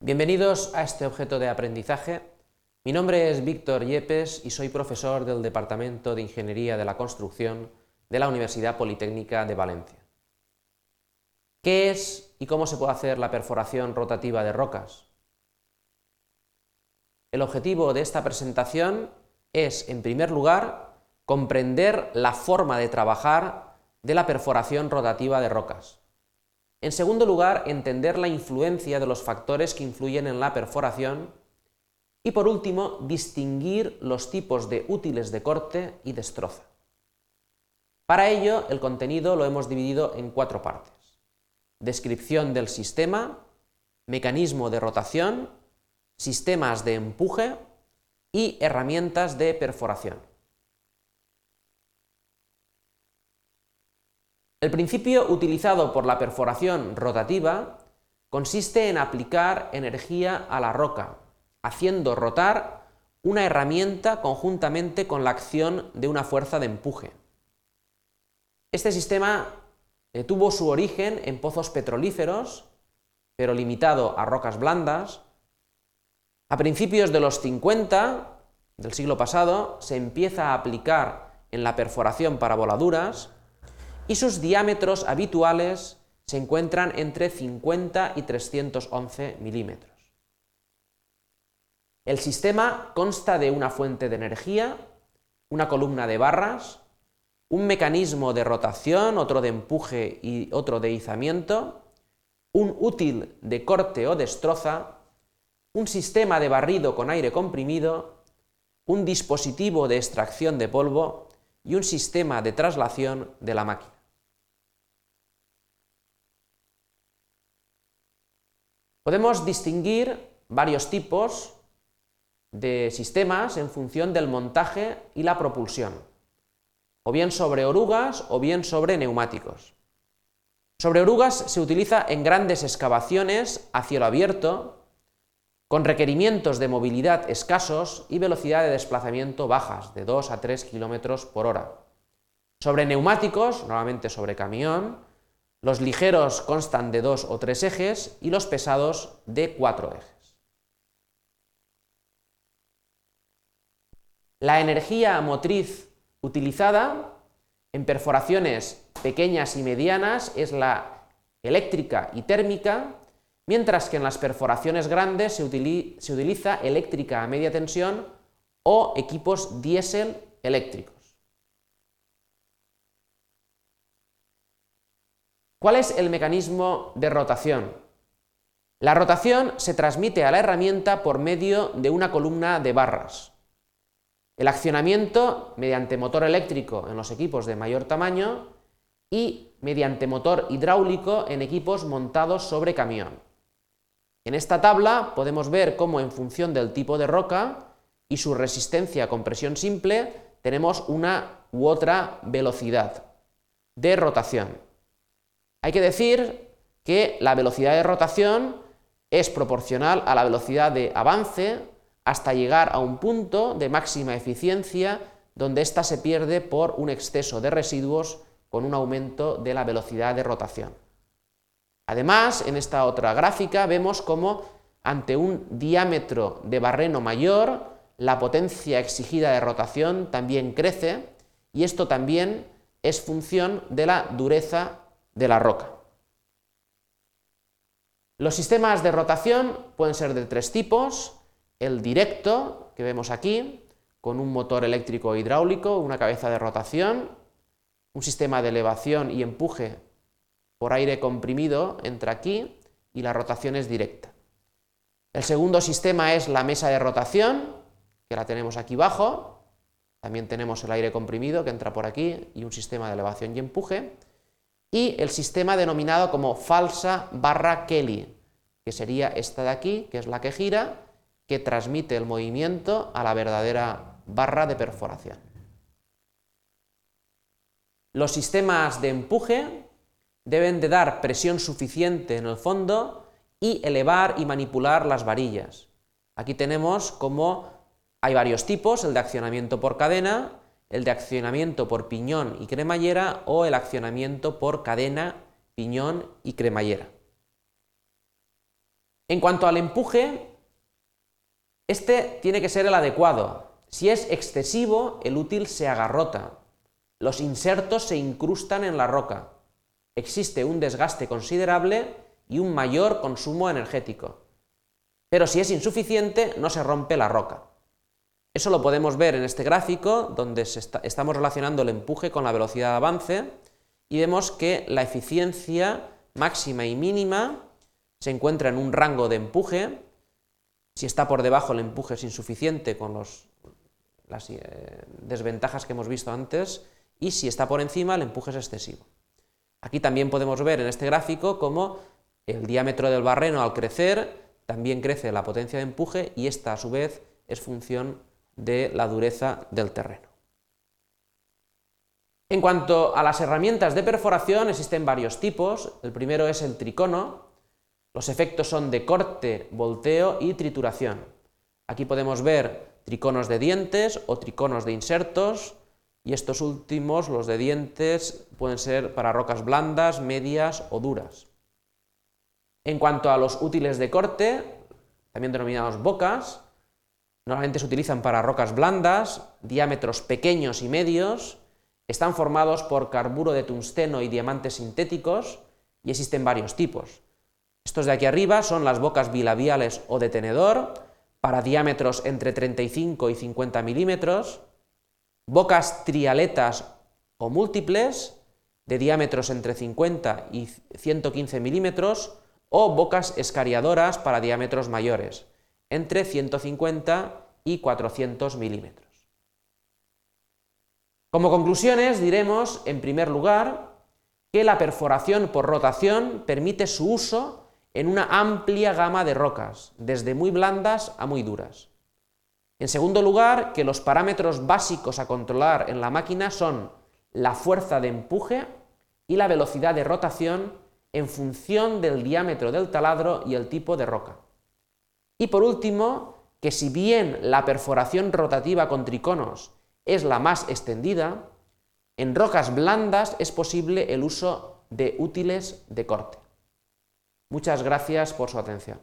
Bienvenidos a este objeto de aprendizaje. Mi nombre es Víctor Yepes y soy profesor del Departamento de Ingeniería de la Construcción de la Universidad Politécnica de Valencia. ¿Qué es y cómo se puede hacer la perforación rotativa de rocas? El objetivo de esta presentación es, en primer lugar, comprender la forma de trabajar de la perforación rotativa de rocas. En segundo lugar, entender la influencia de los factores que influyen en la perforación. Y por último, distinguir los tipos de útiles de corte y destroza. Para ello, el contenido lo hemos dividido en cuatro partes. Descripción del sistema, mecanismo de rotación, sistemas de empuje y herramientas de perforación. El principio utilizado por la perforación rotativa consiste en aplicar energía a la roca, haciendo rotar una herramienta conjuntamente con la acción de una fuerza de empuje. Este sistema eh, tuvo su origen en pozos petrolíferos, pero limitado a rocas blandas. A principios de los 50 del siglo pasado se empieza a aplicar en la perforación para voladuras y sus diámetros habituales se encuentran entre 50 y 311 milímetros. El sistema consta de una fuente de energía, una columna de barras, un mecanismo de rotación, otro de empuje y otro de izamiento, un útil de corte o destroza, un sistema de barrido con aire comprimido, un dispositivo de extracción de polvo y un sistema de traslación de la máquina. Podemos distinguir varios tipos de sistemas en función del montaje y la propulsión, o bien sobre orugas o bien sobre neumáticos. Sobre orugas se utiliza en grandes excavaciones a cielo abierto, con requerimientos de movilidad escasos y velocidad de desplazamiento bajas, de 2 a 3 km por hora. Sobre neumáticos, normalmente sobre camión, los ligeros constan de dos o tres ejes y los pesados de cuatro ejes. La energía motriz utilizada en perforaciones pequeñas y medianas es la eléctrica y térmica, mientras que en las perforaciones grandes se, utiliza eléctrica a media tensión o equipos diésel eléctricos. ¿Cuál es el mecanismo de rotación? La rotación se transmite a la herramienta por medio de una columna de barras. El accionamiento mediante motor eléctrico en los equipos de mayor tamaño y mediante motor hidráulico en equipos montados sobre camión. En esta tabla podemos ver cómo en función del tipo de roca y su resistencia a compresión simple tenemos una u otra velocidad de rotación. Hay que decir que la velocidad de rotación es proporcional a la velocidad de avance hasta llegar a un punto de máxima eficiencia donde ésta se pierde por un exceso de residuos con un aumento de la velocidad de rotación. Además, en esta otra gráfica vemos cómo ante un diámetro de barreno mayor, la potencia exigida de rotación también crece y esto también es función de la dureza de la roca. Los sistemas de rotación pueden ser de tres tipos. El directo, que vemos aquí, con un motor eléctrico hidráulico, una cabeza de rotación, un sistema de elevación y empuje por aire comprimido entre aquí y la rotación es directa. El segundo sistema es la mesa de rotación, que la tenemos aquí abajo. También tenemos el aire comprimido que entra por aquí y un sistema de elevación y empuje y el sistema denominado como falsa barra Kelly, que sería esta de aquí, que es la que gira, que transmite el movimiento a la verdadera barra de perforación. Los sistemas de empuje deben de dar presión suficiente en el fondo y elevar y manipular las varillas. Aquí tenemos como hay varios tipos, el de accionamiento por cadena, el de accionamiento por piñón y cremallera o el accionamiento por cadena, piñón y cremallera. En cuanto al empuje, este tiene que ser el adecuado. Si es excesivo, el útil se agarrota. Los insertos se incrustan en la roca. Existe un desgaste considerable y un mayor consumo energético. Pero si es insuficiente, no se rompe la roca. Eso lo podemos ver en este gráfico, donde estamos relacionando el empuje con la velocidad de avance, y vemos que la eficiencia máxima y mínima se encuentra en un rango de empuje. Si está por debajo el empuje es insuficiente con las eh, desventajas que hemos visto antes, y si está por encima el empuje es excesivo. Aquí también podemos ver en este gráfico cómo el diámetro del barreno al crecer también crece la potencia de empuje y esta a su vez es función de la dureza del terreno. En cuanto a las herramientas de perforación, existen varios tipos. El primero es el tricono. Los efectos son de corte, volteo y trituración. Aquí podemos ver triconos de dientes o triconos de insertos, y estos últimos, los de dientes, pueden ser para rocas blandas, medias o duras. En cuanto a los útiles de corte, también denominados bocas, normalmente se utilizan para rocas blandas, diámetros pequeños y medios, están formados por carburo de tungsteno y diamantes sintéticos y existen varios tipos. Estos de aquí arriba son las bocas bilabiales o de tenedor, para diámetros entre 35 y 50 milímetros, bocas trialetas o múltiples, de diámetros entre 50 y 115 milímetros, o bocas escariadoras para diámetros mayores, entre 150 y 400 milímetros. Como conclusiones diremos, en primer lugar, que la perforación por rotación permite su uso en una amplia gama de rocas, desde muy blandas a muy duras. En segundo lugar, que los parámetros básicos a controlar en la máquina son la fuerza de empuje y la velocidad de rotación en función del diámetro del taladro y el tipo de roca. Y por último, que si bien la perforación rotativa con triconos es la más extendida, en rocas blandas es posible el uso de útiles de corte. Muchas gracias por su atención.